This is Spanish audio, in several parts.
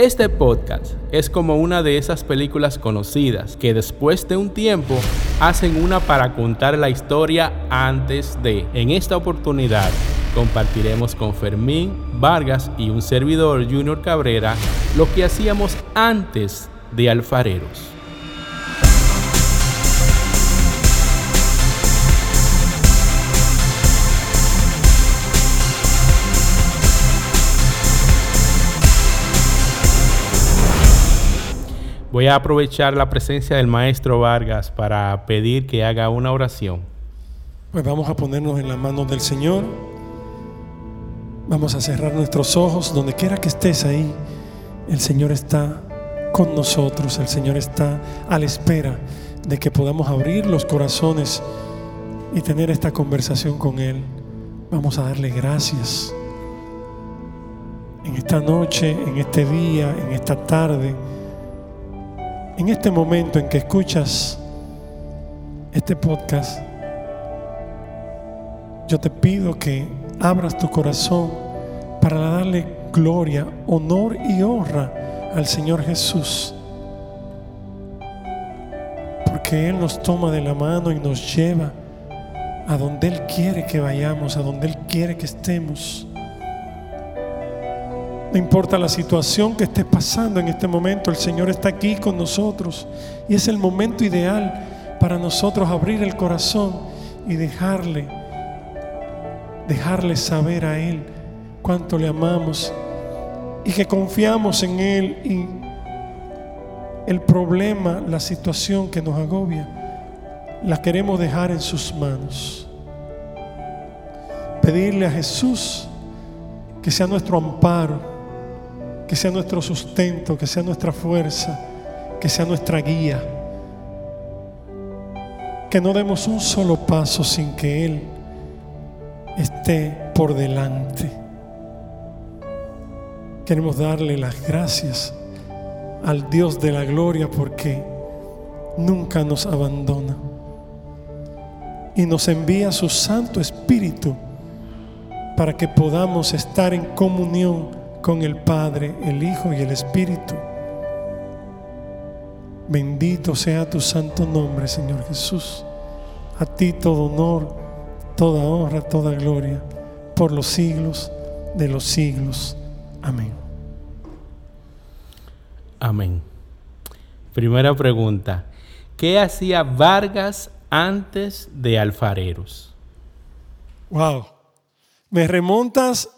Este podcast es como una de esas películas conocidas que después de un tiempo hacen una para contar la historia antes de. En esta oportunidad compartiremos con Fermín Vargas y un servidor Junior Cabrera lo que hacíamos antes de Alfareros. Voy a aprovechar la presencia del maestro Vargas para pedir que haga una oración. Pues vamos a ponernos en las manos del Señor. Vamos a cerrar nuestros ojos. Donde quiera que estés ahí, el Señor está con nosotros. El Señor está a la espera de que podamos abrir los corazones y tener esta conversación con Él. Vamos a darle gracias en esta noche, en este día, en esta tarde en este momento en que escuchas este podcast, yo te pido que abras tu corazón para darle gloria, honor y honra al Señor Jesús. Porque Él nos toma de la mano y nos lleva a donde Él quiere que vayamos, a donde Él quiere que estemos. No importa la situación que esté pasando en este momento, el Señor está aquí con nosotros. Y es el momento ideal para nosotros abrir el corazón y dejarle, dejarle saber a Él cuánto le amamos y que confiamos en Él y el problema, la situación que nos agobia, la queremos dejar en sus manos. Pedirle a Jesús que sea nuestro amparo que sea nuestro sustento, que sea nuestra fuerza, que sea nuestra guía. Que no demos un solo paso sin que Él esté por delante. Queremos darle las gracias al Dios de la gloria porque nunca nos abandona y nos envía su Santo Espíritu para que podamos estar en comunión con el Padre, el Hijo y el Espíritu. Bendito sea tu santo nombre, Señor Jesús. A ti todo honor, toda honra, toda gloria, por los siglos de los siglos. Amén. Amén. Primera pregunta. ¿Qué hacía Vargas antes de Alfareros? Wow. Me remontas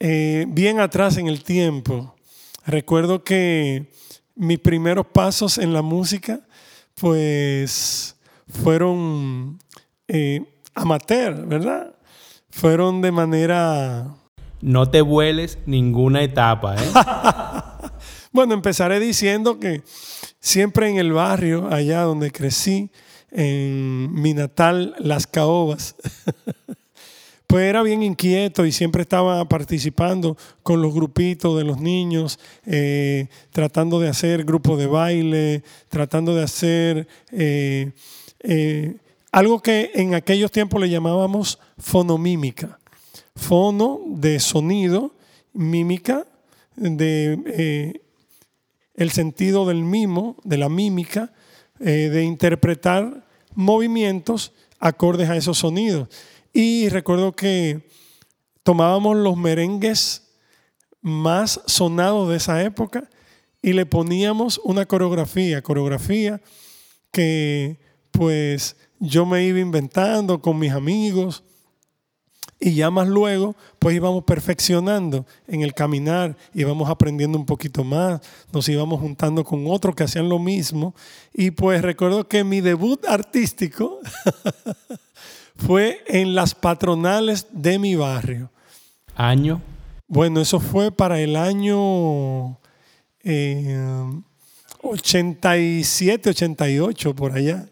eh, bien atrás en el tiempo, recuerdo que mis primeros pasos en la música, pues fueron eh, amateur, ¿verdad? Fueron de manera... No te vueles ninguna etapa, ¿eh? bueno, empezaré diciendo que siempre en el barrio, allá donde crecí, en mi natal Las Caobas, pues era bien inquieto y siempre estaba participando con los grupitos de los niños, eh, tratando de hacer grupos de baile, tratando de hacer eh, eh, algo que en aquellos tiempos le llamábamos fonomímica. Fono de sonido, mímica de el sentido del mimo, de la mímica, de interpretar movimientos acordes a esos sonidos. Y recuerdo que tomábamos los merengues más sonados de esa época y le poníamos una coreografía, coreografía que pues yo me iba inventando con mis amigos y ya más luego pues íbamos perfeccionando en el caminar, íbamos aprendiendo un poquito más, nos íbamos juntando con otros que hacían lo mismo. Y pues recuerdo que mi debut artístico fue en las patronales de mi barrio. ¿Año? Bueno, eso fue para el año 87, eh, 88, por allá.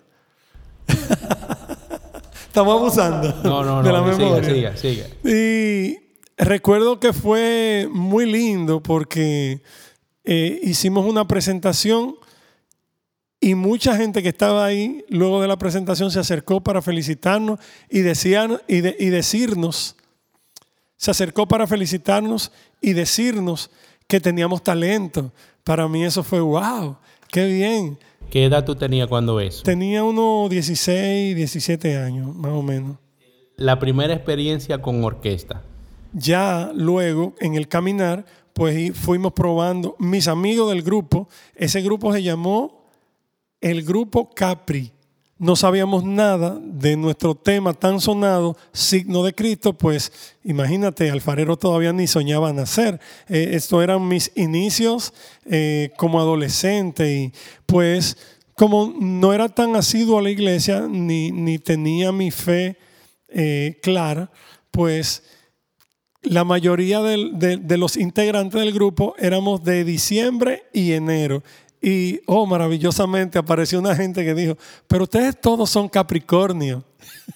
Estamos abusando no, no, no, de la memoria. Siga, siga, Y recuerdo que fue muy lindo porque eh, hicimos una presentación y mucha gente que estaba ahí, luego de la presentación, se acercó para felicitarnos y, decían, y, y decirnos, se acercó para felicitarnos y decirnos que teníamos talento. Para mí eso fue wow, qué bien. ¿Qué edad tú tenías cuando eso? Tenía unos 16, 17 años, más o menos. La primera experiencia con orquesta. Ya luego, en el caminar, pues fuimos probando. Mis amigos del grupo, ese grupo se llamó el Grupo Capri no sabíamos nada de nuestro tema tan sonado, signo de Cristo, pues imagínate, Alfarero todavía ni soñaba nacer. Eh, esto eran mis inicios eh, como adolescente y pues como no era tan asiduo a la iglesia ni, ni tenía mi fe eh, clara, pues la mayoría de los integrantes del grupo éramos de diciembre y enero. Y, oh, maravillosamente apareció una gente que dijo, pero ustedes todos son Capricornio.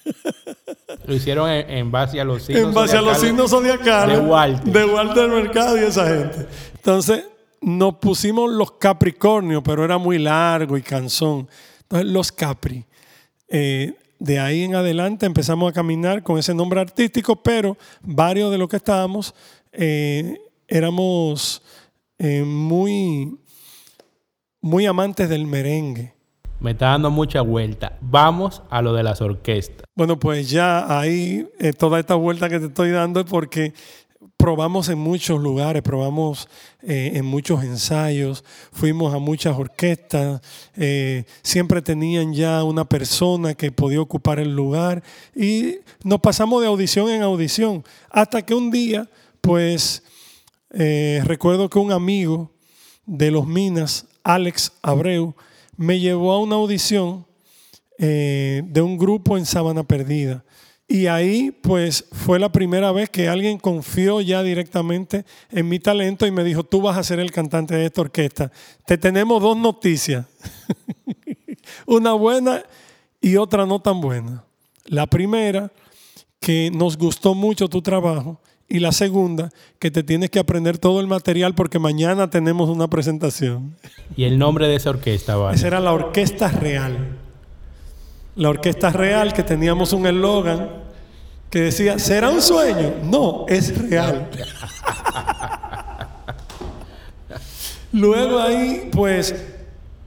Lo hicieron en, base a los signos En base a los signos zodiacales. De Walter. De Walter Mercado y esa gente. Entonces, nos pusimos los Capricornios, pero era muy largo y cansón. Entonces, los Capri. Eh, de ahí en adelante empezamos a caminar con ese nombre artístico, pero varios de los que estábamos eh, éramos eh, muy muy amantes del merengue. Me está dando mucha vuelta. Vamos a lo de las orquestas. Bueno, pues ya ahí eh, toda esta vuelta que te estoy dando es porque probamos en muchos lugares, probamos eh, en muchos ensayos, fuimos a muchas orquestas, eh, siempre tenían ya una persona que podía ocupar el lugar y nos pasamos de audición en audición, hasta que un día, pues recuerdo que un amigo de los Minas Alex Abreu, me llevó a una audición eh, de un grupo en Sabana Perdida. Y ahí pues fue la primera vez que alguien confió ya directamente en mi talento y me dijo, tú vas a ser el cantante de esta orquesta. Te tenemos dos noticias, una buena y otra no tan buena. La primera, que nos gustó mucho tu trabajo y la segunda, que te tienes que aprender todo el material porque mañana tenemos una presentación. ¿Y el nombre de esa orquesta, vale? Esa era la Orquesta Real. La Orquesta Real, que teníamos un eslogan que decía, ¿será un sueño? No, es real. Luego ahí, pues,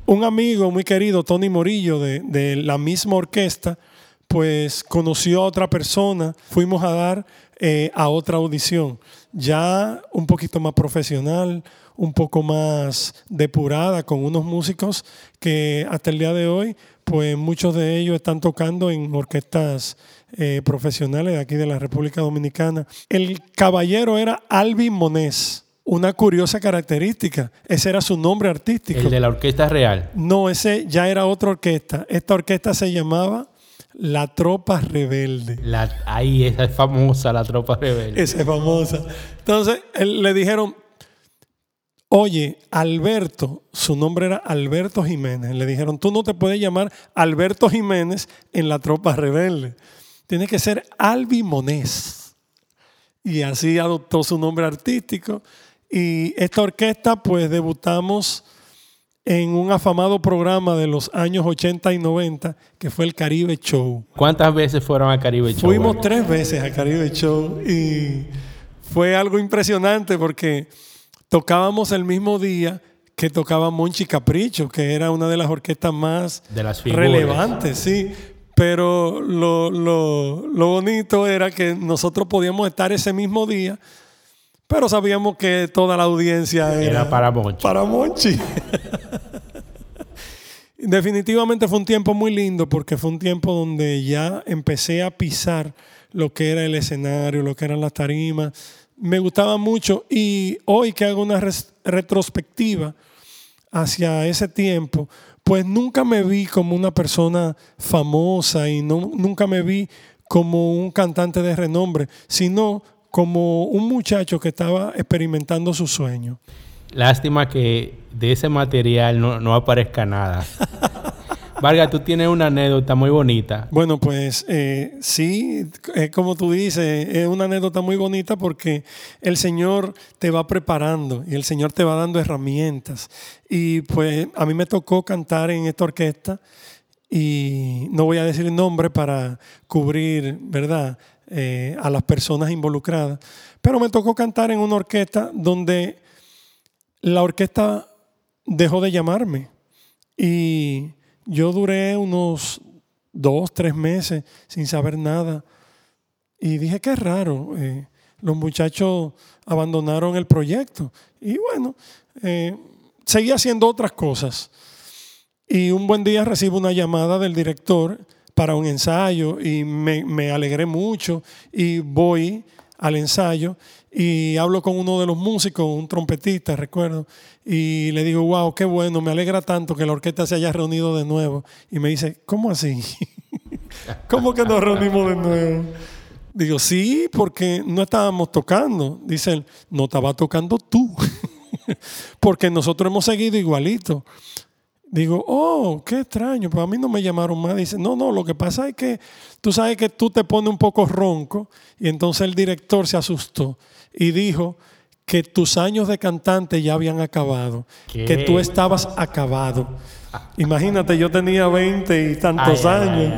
un amigo muy querido, Tony Morillo, de, de la misma orquesta, pues conoció a otra persona, fuimos a dar eh, a otra audición, ya un poquito más profesional, un poco más depurada, con unos músicos que hasta el día de hoy, pues muchos de ellos están tocando en orquestas eh, profesionales de aquí de la República Dominicana. El caballero era Alvin Monés. Una curiosa característica, ese era su nombre artístico. El de la orquesta real. No, ese ya era otra orquesta. Esta orquesta se llamaba la tropa rebelde. La, ahí, esa es famosa, la tropa rebelde. Esa es famosa. Entonces le dijeron, oye, Alberto, su nombre era Alberto Jiménez. Le dijeron, tú no te puedes llamar Alberto Jiménez en la tropa rebelde. Tiene que ser Albi Monés. Y así adoptó su nombre artístico. Y esta orquesta, pues debutamos en un afamado programa de los años 80 y 90 que fue el Caribe Show. ¿Cuántas veces fueron al Caribe Show? Fuimos tres veces al Caribe Show y fue algo impresionante porque tocábamos el mismo día que tocaba Monchi Capricho, que era una de las orquestas más relevantes, sí. Pero lo, lo, lo bonito era que nosotros podíamos estar ese mismo día pero sabíamos que toda la audiencia era, para Monchi. Para Monchi. Definitivamente fue un tiempo muy lindo porque fue un tiempo donde ya empecé a pisar lo que era el escenario, lo que eran las tarimas. Me gustaba mucho y hoy que hago una retrospectiva hacia ese tiempo, pues nunca me vi como una persona famosa y no, nunca me vi como un cantante de renombre, sino como un muchacho que estaba experimentando su sueño. Lástima que de ese material no, aparezca nada. Vargas, tú tienes una anécdota muy bonita. Bueno, pues eh, sí, como tú dices, es una anécdota muy bonita porque el Señor te va preparando y el Señor te va dando herramientas. Y pues a mí me tocó cantar en esta orquesta y no voy a decir el nombre para cubrir, ¿verdad? Eh, a las personas involucradas. Pero me tocó cantar en una orquesta donde la orquesta dejó de llamarme y yo duré unos dos, tres meses sin saber nada. Y dije, qué raro, eh, los muchachos abandonaron el proyecto. Y bueno, eh, seguí haciendo otras cosas. Y un buen día recibo una llamada del director para un ensayo y me, me alegré mucho y voy al ensayo y hablo con uno de los músicos, un trompetista, recuerdo, y le digo, wow, qué bueno, me alegra tanto que la orquesta se haya reunido de nuevo. Y me dice, ¿cómo así? ¿Cómo que nos reunimos de nuevo? Digo, sí, porque no estábamos tocando. Dice él, no estaba tocando tú, porque nosotros hemos seguido igualito. Digo, oh, qué extraño, pues a mí no me llamaron más. Dice, no, no, lo que pasa es que tú sabes que tú te pones un poco ronco y entonces el director se asustó y dijo que tus años de cantante ya habían acabado, que tú estabas acabado. Imagínate, yo tenía 20 y tantos años.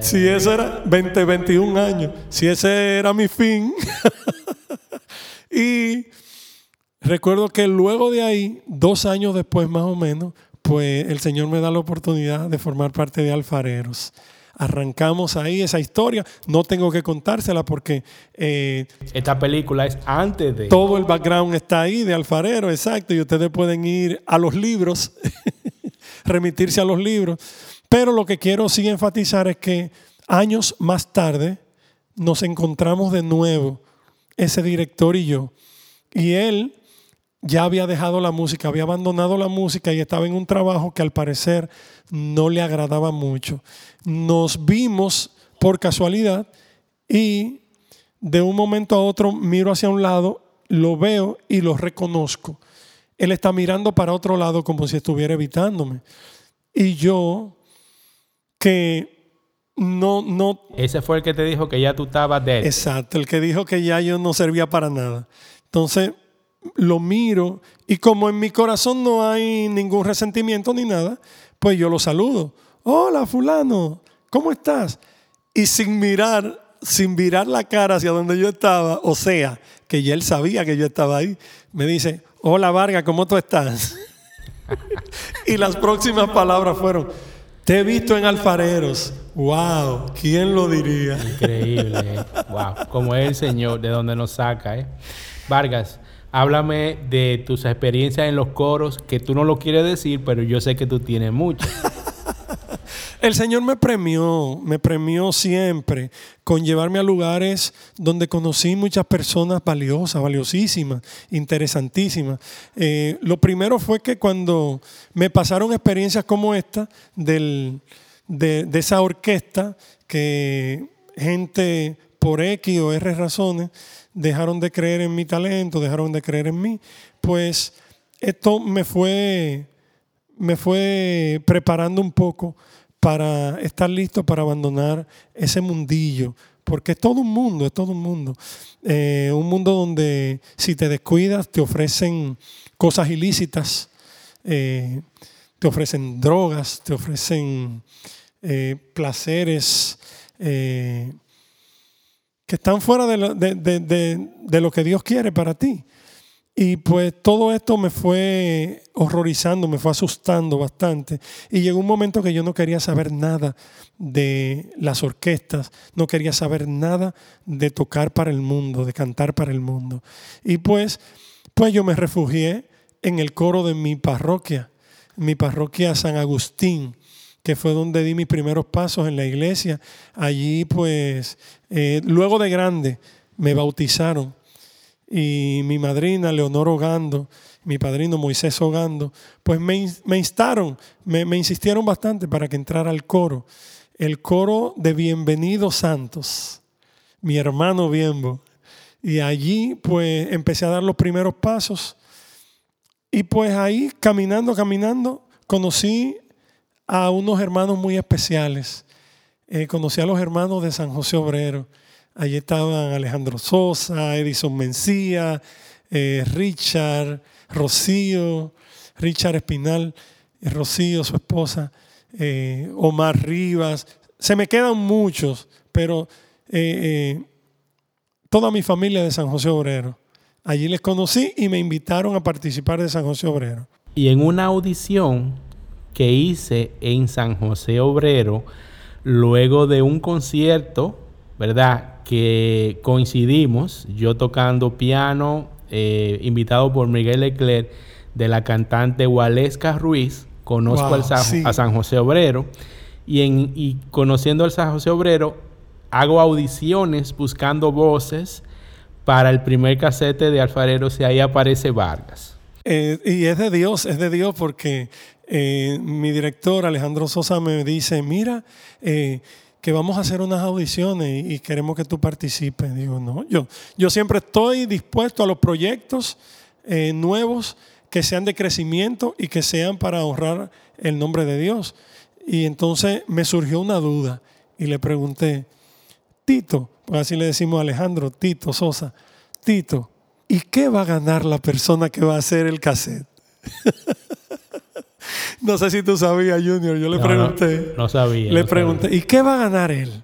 si ese era 20, 21 años, si ese era mi fin. y recuerdo que luego de ahí, dos años después más o menos, pues el Señor me da la oportunidad de formar parte de Alfareros. Arrancamos ahí esa historia. No tengo que contársela porque... Eh, Esta película es antes de... Todo el background está ahí de Alfarero, exacto. Y ustedes pueden ir a los libros, remitirse a los libros. Pero lo que quiero sí enfatizar es que años más tarde nos encontramos de nuevo, ese director y yo. Y él ya había dejado la música, había abandonado la música y estaba en un trabajo que al parecer no le agradaba mucho. Nos vimos por casualidad y de un momento a otro miro hacia un lado, lo veo y lo reconozco. Él está mirando para otro lado como si estuviera evitándome. Y yo que no, no... Ese fue el que te dijo que ya tú estabas dead. Exacto, el que dijo que ya yo no servía para nada. Entonces lo miro y como en mi corazón no hay ningún resentimiento ni nada, pues yo lo saludo. Hola fulano, ¿cómo estás? Y sin mirar, sin mirar la cara hacia donde yo estaba, o sea, que ya él sabía que yo estaba ahí, me dice, hola Vargas, ¿cómo tú estás? y las próximas palabras fueron, te he visto en alfareros. Wow, ¿quién lo diría? Increíble. Wow, como es el Señor de donde nos saca, ¿eh? Vargas, Háblame de tus experiencias en los coros, que tú no lo quieres decir, pero yo sé que tú tienes muchas. El Señor me premió, me premió siempre con llevarme a lugares donde conocí muchas personas valiosas, valiosísimas, interesantísimas. Eh, lo primero fue que cuando me pasaron experiencias como esta, de, de esa orquesta, que gente por X o R razones dejaron de creer en mi talento, dejaron de creer en mí, pues esto me fue, me fue preparando un poco para estar listo para abandonar ese mundillo, porque es todo un mundo, es todo un mundo. Eh, un mundo donde si te descuidas te ofrecen cosas ilícitas, eh, te ofrecen drogas, te ofrecen eh, placeres que están fuera de lo, de, lo, que Dios quiere para ti. Y pues todo esto me fue horrorizando, me fue asustando bastante. Y llegó un momento que yo no quería saber nada de las orquestas, no quería saber nada de tocar para el mundo, de cantar para el mundo. Y pues, pues yo me refugié en el coro de mi parroquia, mi parroquia San Agustín que fue donde di mis primeros pasos en la iglesia. Allí, pues, eh, luego de grande, me bautizaron. Y mi madrina, Leonor Ogando, mi padrino Moisés Ogando, pues me, me instaron, me, me insistieron bastante para que entrara al coro. El coro de Bienvenidos Santos, mi hermano Bienbo. Y allí, pues, empecé a dar los primeros pasos. Y pues ahí, caminando, caminando, conocí a unos hermanos muy especiales. Eh, conocí a los hermanos de San José Obrero. Allí estaban Alejandro Sosa, Edison Mencía, eh, Richard, Rocío, Richard Espinal, eh, Rocío, su esposa, Omar Rivas. Se me quedan muchos, pero toda mi familia de San José Obrero. Allí les conocí y me invitaron a participar de San José Obrero. Y en una audición que hice en San José Obrero, luego de un concierto, ¿verdad? Que coincidimos, yo tocando piano, eh, invitado por Miguel Leclerc, de la cantante Waleska Ruiz, conozco Wow, al Sa- sí. a San José Obrero, y, en, y conociendo al San José Obrero, hago audiciones buscando voces para el primer casete de Alfareros y ahí aparece Vargas. Eh, y es de Dios, es de Dios porque eh, mi director Alejandro Sosa me dice, mira, eh, que vamos a hacer unas audiciones y, queremos que tú participes. Digo, no, yo, yo siempre estoy dispuesto a los proyectos eh, nuevos que sean de crecimiento y que sean para honrar el nombre de Dios. Y entonces me surgió una duda y le pregunté, Tito, pues así le decimos a Alejandro, Tito Sosa, Tito, ¿y qué va a ganar la persona que va a hacer el cassette? no sé si tú sabías, Junior, yo le No, pregunté. No, no sabía. Le no pregunté, ¿y qué va a ganar él?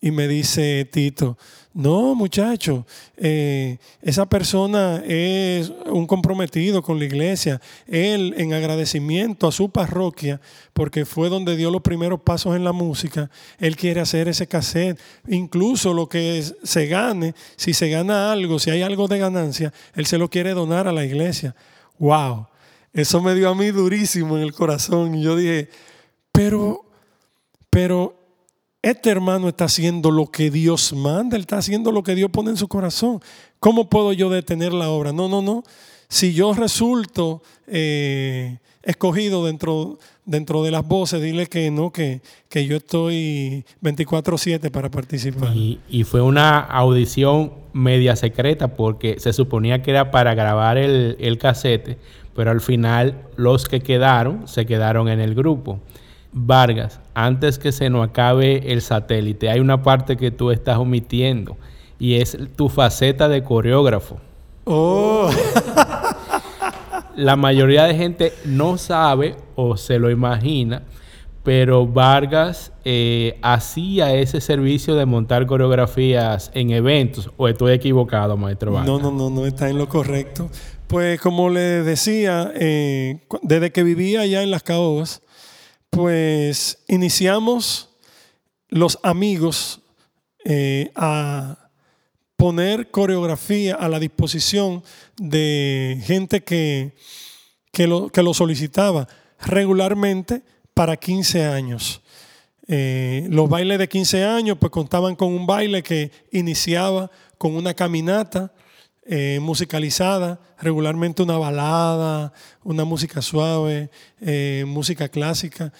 Y me dice Tito, no, muchacho, eh, esa persona es un comprometido con la iglesia. Él, en agradecimiento a su parroquia, porque fue donde dio los primeros pasos en la música, él quiere hacer ese cassette. Incluso lo que es- se gane, si se gana algo, si hay algo de ganancia, él se lo quiere donar a la iglesia. ¡Wow! Eso me dio a mí durísimo en el corazón. Y yo dije, pero, pero este hermano está haciendo lo que Dios manda, él está haciendo lo que Dios pone en su corazón. ¿Cómo puedo yo detener la obra? No, no, no. Si yo resulto eh, escogido dentro, dentro de las voces, dile que no, que, que yo estoy 24/7 para participar. Y, y fue una audición media secreta porque se suponía que era para grabar el, el casete, pero al final los que quedaron se quedaron en el grupo. Vargas, antes que se nos acabe el satélite, hay una parte que tú estás omitiendo y es tu faceta de coreógrafo. Oh, La mayoría de gente no sabe o se lo imagina, pero Vargas eh, hacía ese servicio de montar coreografías en eventos. ¿O estoy equivocado, maestro Vargas? no, no, no, no está en lo correcto. Pues como le decía, eh, desde que vivía allá en las Caobas, pues iniciamos los amigos eh, a poner coreografía a la disposición de gente que, que, lo, que lo solicitaba regularmente para 15 años. Eh, los bailes de 15 años pues contaban con un baile que iniciaba con una caminata eh, musicalizada, regularmente una balada, una música suave, eh, música clásica.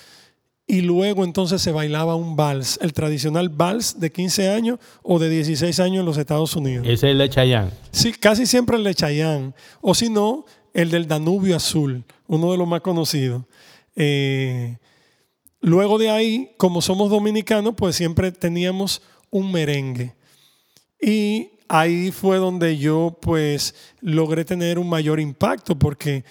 Y luego entonces se bailaba un vals, el tradicional vals de 15 años o de 16 años en los Estados Unidos. Ese es el de Chayanne. Sí, casi siempre el de Chayán. O si no, el del Danubio Azul, uno de los más conocidos. Eh, luego de ahí, como somos dominicanos, pues siempre teníamos un merengue. Y ahí fue donde yo pues logré tener un mayor impacto porque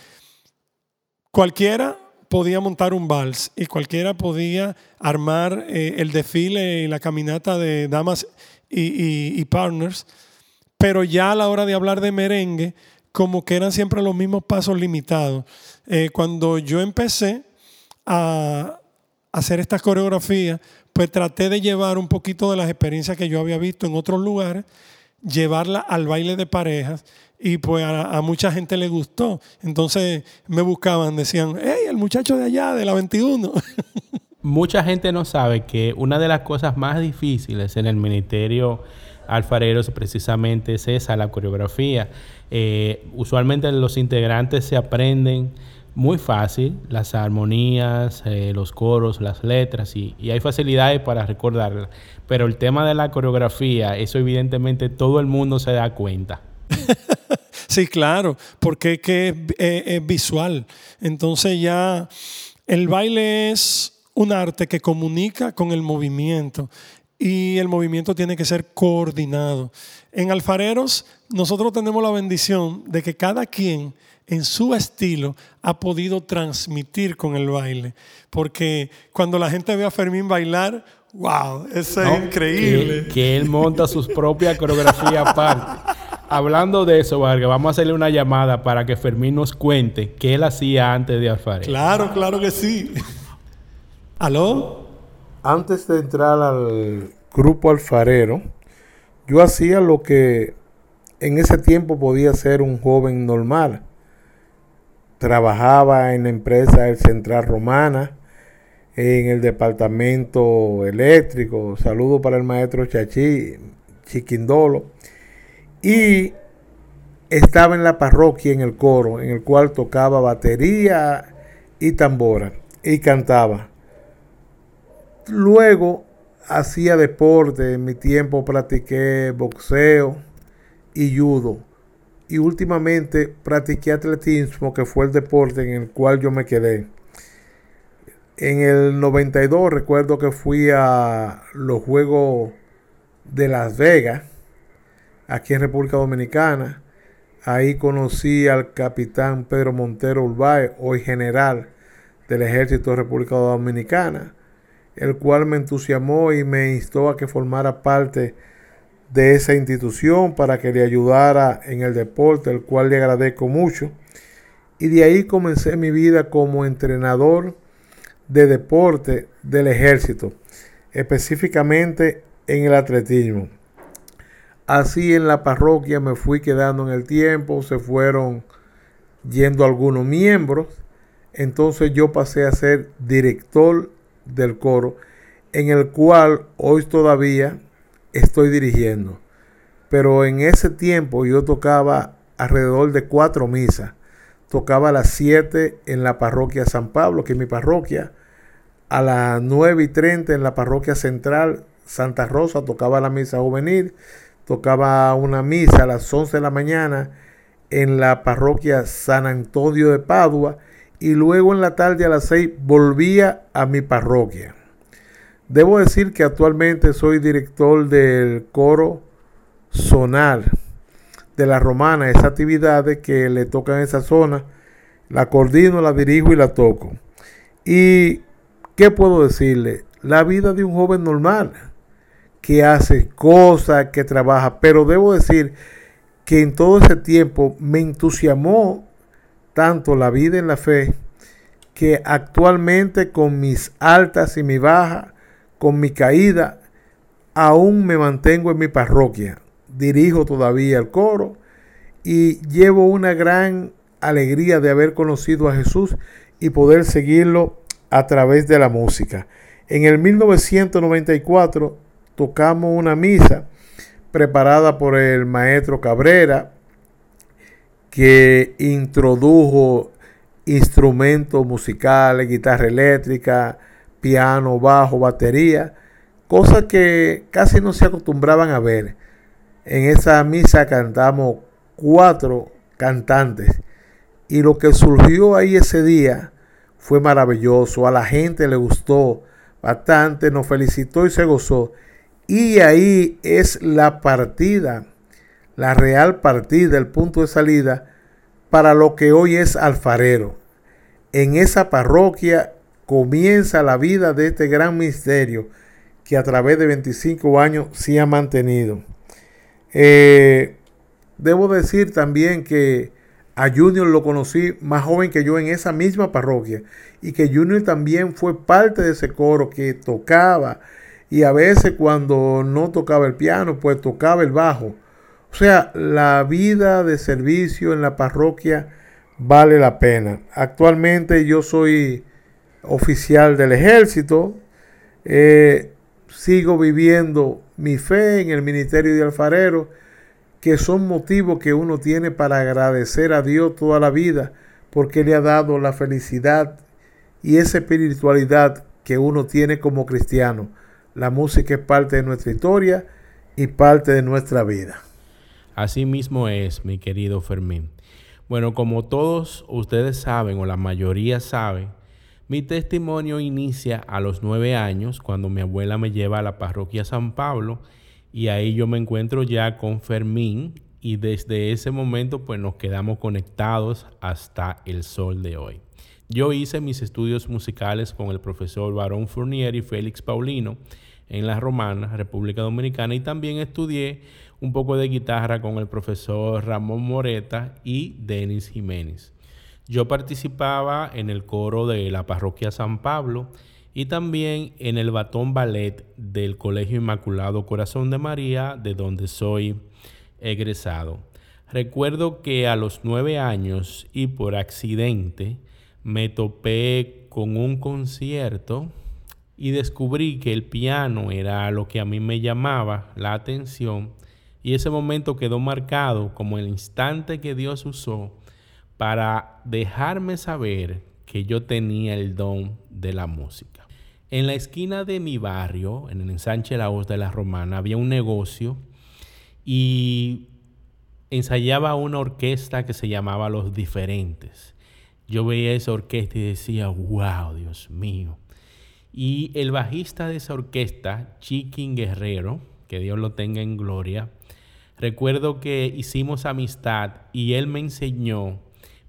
cualquiera podía montar un vals y cualquiera podía armar eh, el desfile y la caminata de damas y, partners, pero ya a la hora de hablar de merengue, como que eran siempre los mismos pasos limitados. Eh, cuando yo empecé a hacer estas coreografías, pues traté de llevar un poquito de las experiencias que yo había visto en otros lugares, llevarla al baile de parejas y pues a, a mucha gente le gustó. Entonces me buscaban, decían, hey, el muchacho de allá, de la 21. Mucha gente no sabe que una de las cosas más difíciles en el ministerio alfareros precisamente es esa, la coreografía. Eh, usualmente los integrantes se aprenden muy fácil las armonías, eh, los coros, las letras y, y hay facilidades para recordarlas. Pero el tema de la coreografía, eso evidentemente todo el mundo se da cuenta. Sí, claro, porque es que es, es- es visual. Entonces ya el baile es un arte que comunica con el movimiento y el movimiento tiene que ser coordinado. En Alfareros nosotros tenemos la bendición de que cada quien en su estilo ha podido transmitir con el baile. Porque cuando la gente ve a Fermín bailar, wow, eso ¿no? es increíble. Que, que él monta sus propias coreografías aparte. Hablando de eso, Vargas, vamos a hacerle una llamada para que Fermín nos cuente qué él hacía antes de alfarero. Claro, claro que sí. ¿Aló? Antes de entrar al grupo alfarero, yo hacía lo que en ese tiempo podía ser un joven normal. Trabajaba en la empresa El Central Romana, en el departamento eléctrico. Saludo para el maestro Chachi, Chiquindolo. Y estaba en la parroquia, en el coro, en el cual tocaba batería y tambora y cantaba. Luego hacía deporte, en mi tiempo practiqué boxeo y judo. Y últimamente practiqué atletismo, que fue el deporte en el cual yo me quedé. En el 92 recuerdo que fui a los Juegos de Las Vegas, aquí en República Dominicana. Ahí conocí al capitán Pedro Montero Urbay, hoy general del Ejército de República Dominicana, el cual me entusiasmó y me instó a que formara parte de esa institución para que le ayudara en el deporte, el cual le agradezco mucho. Y de ahí comencé mi vida como entrenador de deporte del ejército, específicamente en el atletismo. Así en la parroquia me fui quedando en el tiempo, se fueron yendo algunos miembros, entonces yo pasé a ser director del coro, en el cual hoy todavía estoy dirigiendo. Pero en ese tiempo yo tocaba alrededor de cuatro misas. Tocaba las siete en la parroquia San Pablo, que es mi parroquia. A las nueve y treinta en la parroquia central Santa Rosa tocaba la misa juvenil. Tocaba una misa a las once de la mañana en la parroquia San Antonio de Padua. Y luego en la tarde a las seis volvía a mi parroquia. Debo decir que actualmente soy director del coro zonal de la romana, esa actividad que le toca en esa zona, la coordino, la dirijo y la toco. ¿Y qué puedo decirle? La vida de un joven normal, que hace cosas, que trabaja, pero debo decir que en todo ese tiempo me entusiasmó tanto la vida en la fe, que actualmente con mis altas y mis bajas, con mi caída, aún me mantengo en mi parroquia. Dirijo todavía el coro y llevo una gran alegría de haber conocido a Jesús y poder seguirlo a través de la música. En el 1994 tocamos una misa preparada por el maestro Cabrera que introdujo instrumentos musicales, guitarra eléctrica, piano, bajo, batería, cosas que casi no se acostumbraban a ver. En esa misa cantamos cuatro cantantes y lo que surgió ahí ese día fue maravilloso, a la gente le gustó bastante, nos felicitó y se gozó. Y ahí es la partida, la real partida, el punto de salida para lo que hoy es alfarero. En esa parroquia comienza la vida de este gran misterio que a través de 25 años se ha mantenido. Eh, debo decir también que a Junior lo conocí más joven que yo en esa misma parroquia y que Junior también fue parte de ese coro que tocaba y a veces cuando no tocaba el piano pues tocaba el bajo. O sea, la vida de servicio en la parroquia vale la pena. Actualmente yo soy oficial del ejército. Eh, sigo viviendo mi fe en el ministerio de alfarero, que son motivos que uno tiene para agradecer a Dios toda la vida, porque le ha dado la felicidad y esa espiritualidad que uno tiene como cristiano. La música es parte de nuestra historia y parte de nuestra vida. Así mismo es, mi querido Fermín. Bueno, como todos ustedes saben, o la mayoría saben, mi testimonio inicia a los nueve años, cuando mi abuela me lleva a la parroquia San Pablo, y ahí yo me encuentro ya con Fermín, y desde ese momento pues nos quedamos conectados hasta el sol de hoy. Yo hice mis estudios musicales con el profesor Barón Fournier y Félix Paulino en la Romana, República Dominicana, y también estudié un poco de guitarra con el profesor Ramón Moreta y Denis Jiménez. Yo participaba en el coro de la parroquia San Pablo y también en el batón ballet del Colegio Inmaculado Corazón de María, de donde soy egresado. Recuerdo que a los nueve años y por accidente me topé con un concierto y descubrí que el piano era lo que a mí me llamaba la atención y ese momento quedó marcado como el instante que Dios usó para dejarme saber que yo tenía el don de la música. En la esquina de mi barrio, en el ensanche La Hoz de la Romana, había un negocio y ensayaba una orquesta que se llamaba Los Diferentes. Yo veía esa orquesta y decía, wow, Dios mío. Y el bajista de esa orquesta, Chiquín Guerrero, que Dios lo tenga en gloria, recuerdo que hicimos amistad y él me enseñó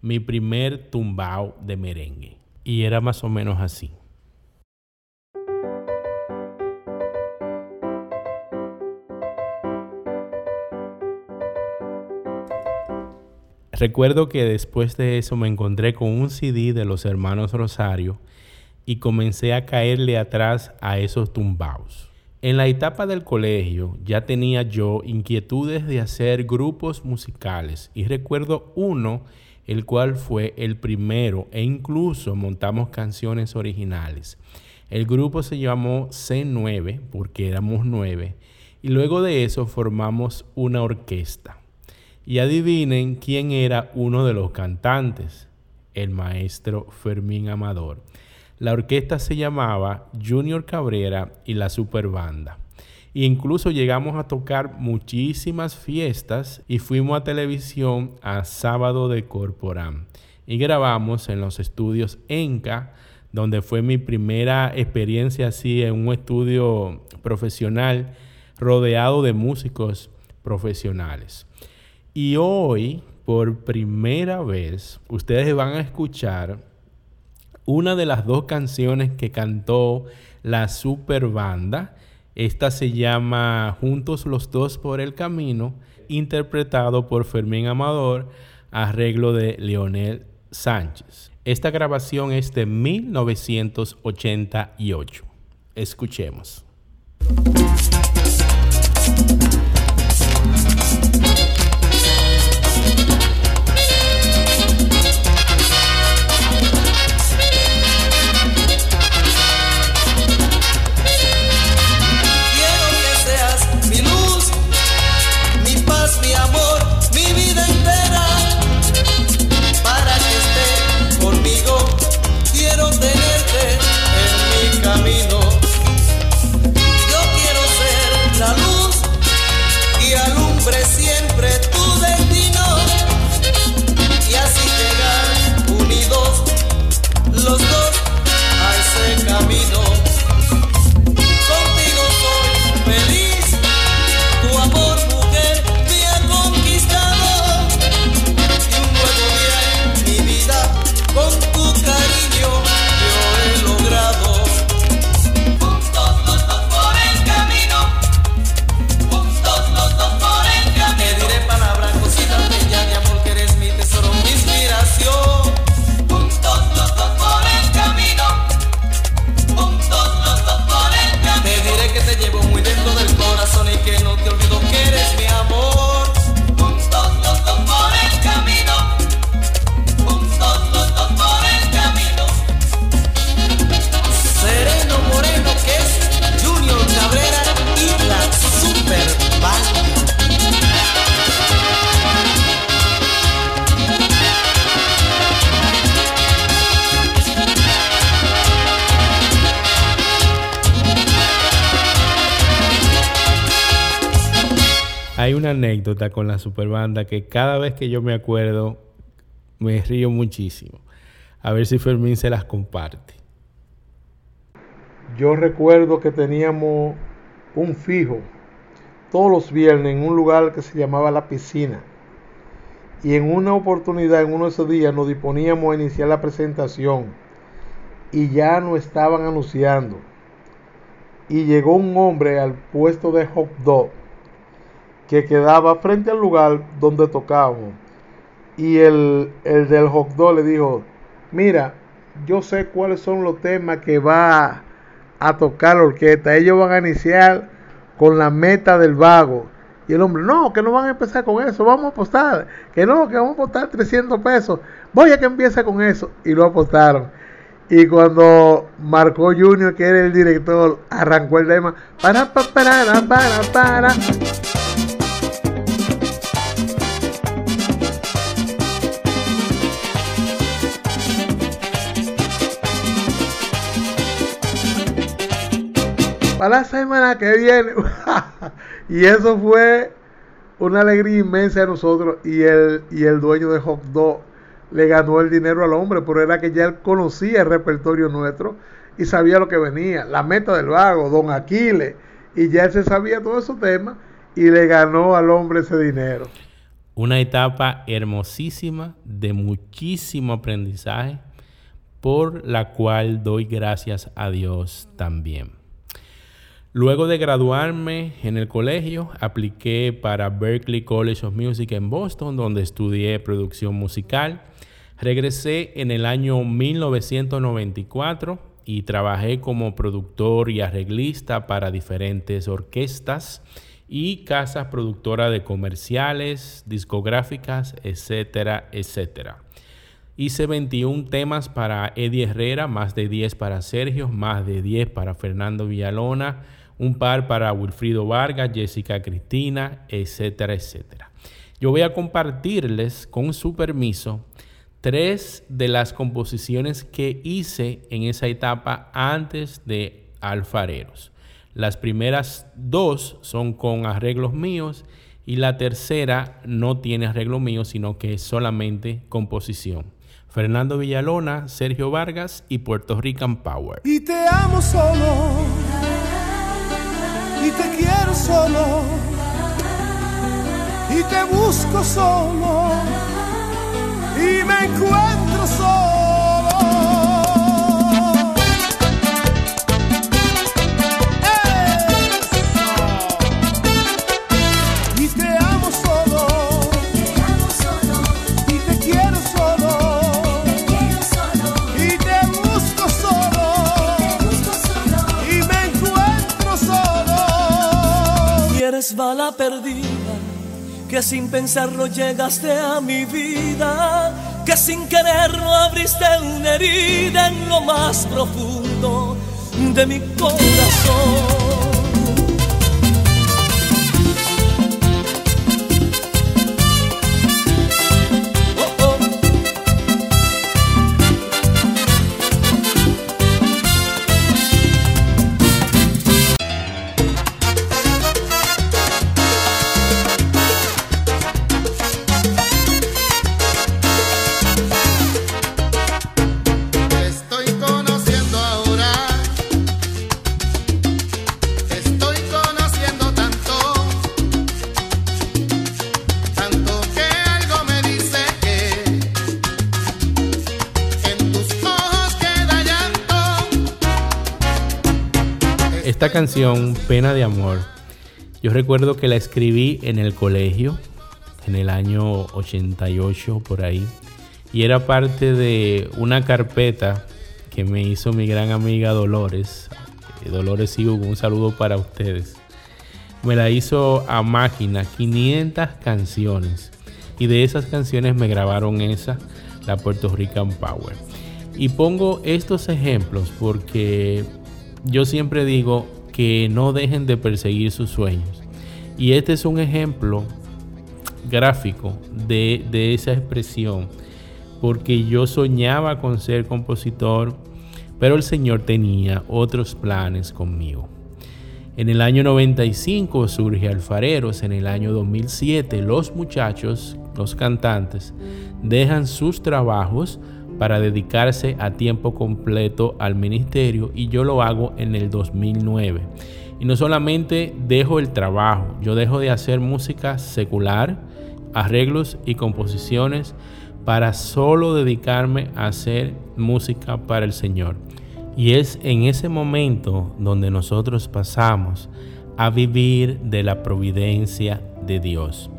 mi primer tumbao de merengue. Y era más o menos así. Recuerdo que después de eso me encontré con un CD de los hermanos Rosario y comencé a caerle atrás a esos tumbaos. En la etapa del colegio ya tenía yo inquietudes de hacer grupos musicales y recuerdo uno el cual fue el primero e incluso montamos canciones originales. El grupo se llamó C9 porque éramos nueve y luego de eso formamos una orquesta. Y adivinen quién era uno de los cantantes, el maestro Fermín Amador. La orquesta se llamaba Junior Cabrera y la Superbanda. E incluso llegamos a tocar muchísimas fiestas y fuimos a televisión a Sábado de Corporán. Y grabamos en los estudios Enca, donde fue mi primera experiencia así en un estudio profesional rodeado de músicos profesionales. Y hoy, por primera vez, ustedes van a escuchar una de las dos canciones que cantó la super banda esta se llama Juntos los dos por el camino, interpretado por Fermín Amador, arreglo de Leonel Sánchez. Esta grabación es de 1988. Escuchemos. Hay anécdota con la superbanda que cada vez que yo me acuerdo me río muchísimo. A ver si Fermín se las comparte. Yo recuerdo que teníamos un fijo todos los viernes en un lugar que se llamaba La Piscina. Y en una oportunidad, en uno de esos días, nos disponíamos a iniciar la presentación. Y ya nos estaban anunciando. Y llegó un hombre al puesto de hot dog que quedaba frente al lugar donde tocábamos. Y el, el del hot le dijo, mira, yo sé cuáles son los temas que va a tocar la orquesta. Ellos van a iniciar con la meta del vago. Y el hombre, no, que no van a empezar con eso, vamos a apostar. Que no, que vamos a apostar 300 pesos. Voy a que empiece con eso. Y lo apostaron. Y cuando Marco Junior, que era el director, arrancó el tema, para, para, para, para, para. La semana que viene. y eso fue una alegría inmensa a nosotros. Y el, y el dueño de Hot Dog le ganó el dinero al hombre, pero era que ya él conocía el repertorio nuestro y sabía lo que venía, la meta del vago, don Aquiles, y ya él se sabía todos esos temas y le ganó al hombre ese dinero. Una etapa hermosísima de muchísimo aprendizaje por la cual doy gracias a Dios también. Luego de graduarme en el colegio, apliqué para Berklee College of Music en Boston, donde estudié producción musical. Regresé en el año 1994 y trabajé como productor y arreglista para diferentes orquestas y casas productoras de comerciales, discográficas, etcétera, etcétera. Hice 21 temas para Eddie Herrera, más de 10 para Sergio, más de 10 para Fernando Villalona, un par para Wilfrido Vargas, Jessica Cristina, etcétera, etcétera. Yo voy a compartirles, con su permiso, tres de las composiciones que hice en esa etapa antes de Alfareros. Las primeras dos son con arreglos míos y la tercera no tiene arreglo mío, sino que es solamente composición. Fernando Villalona, Sergio Vargas y Puerto Rican Power. Y te amo solo y te quiero solo y te busco solo y me encuentro solo. Bala perdida, que sin pensarlo llegaste a mi vida, que sin quererlo abriste una herida en lo más profundo de mi corazón. Canción, Pena de Amor, yo recuerdo que la escribí en el colegio, en el año 88 por ahí, y era parte de una carpeta que me hizo mi gran amiga Dolores. Eh, Dolores Hugo, un saludo para ustedes. Me la hizo a máquina, 500 canciones. Y de esas canciones me grabaron esa, la Puerto Rican Power. Y pongo estos ejemplos porque yo siempre digo que no dejen de perseguir sus sueños. Y este es un ejemplo gráfico de, de esa expresión. Porque yo soñaba con ser compositor, pero el Señor tenía otros planes conmigo. En el año 95 surge Alfareros, en el año 2007 los muchachos, los cantantes, dejan sus trabajos para dedicarse a tiempo completo al ministerio y yo lo hago en el 2009. Y no solamente dejo el trabajo, yo dejo de hacer música secular, arreglos y composiciones para solo dedicarme a hacer música para el Señor. Y es en ese momento donde nosotros pasamos a vivir de la providencia de Dios.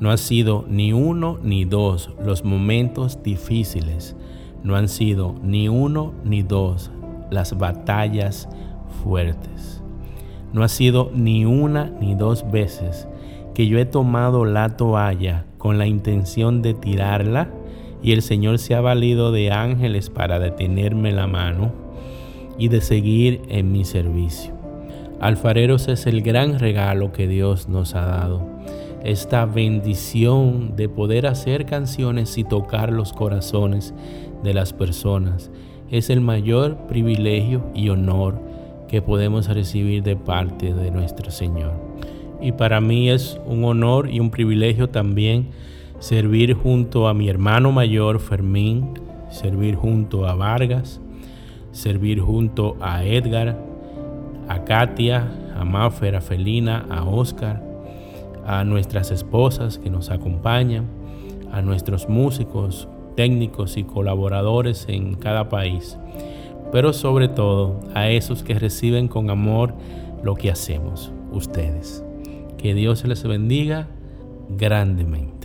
No ha sido ni uno ni dos los momentos difíciles. No han sido ni uno ni dos las batallas fuertes. No ha sido ni una ni dos veces que yo he tomado la toalla con la intención de tirarla y el Señor se ha valido de ángeles para detenerme la mano y de seguir en mi servicio. Alfareros es el gran regalo que Dios nos ha dado. Esta bendición de poder hacer canciones y tocar los corazones de las personas es el mayor privilegio y honor que podemos recibir de parte de nuestro Señor. Y para mí es un honor y un privilegio también servir junto a mi hermano mayor Fermín, servir junto a Vargas, servir junto a Edgar, a Katia, a Maffer, a Felina, a Oscar, a nuestras esposas que nos acompañan, a nuestros músicos, técnicos y colaboradores en cada país, pero sobre todo a esos que reciben con amor lo que hacemos, ustedes. Que Dios les bendiga grandemente.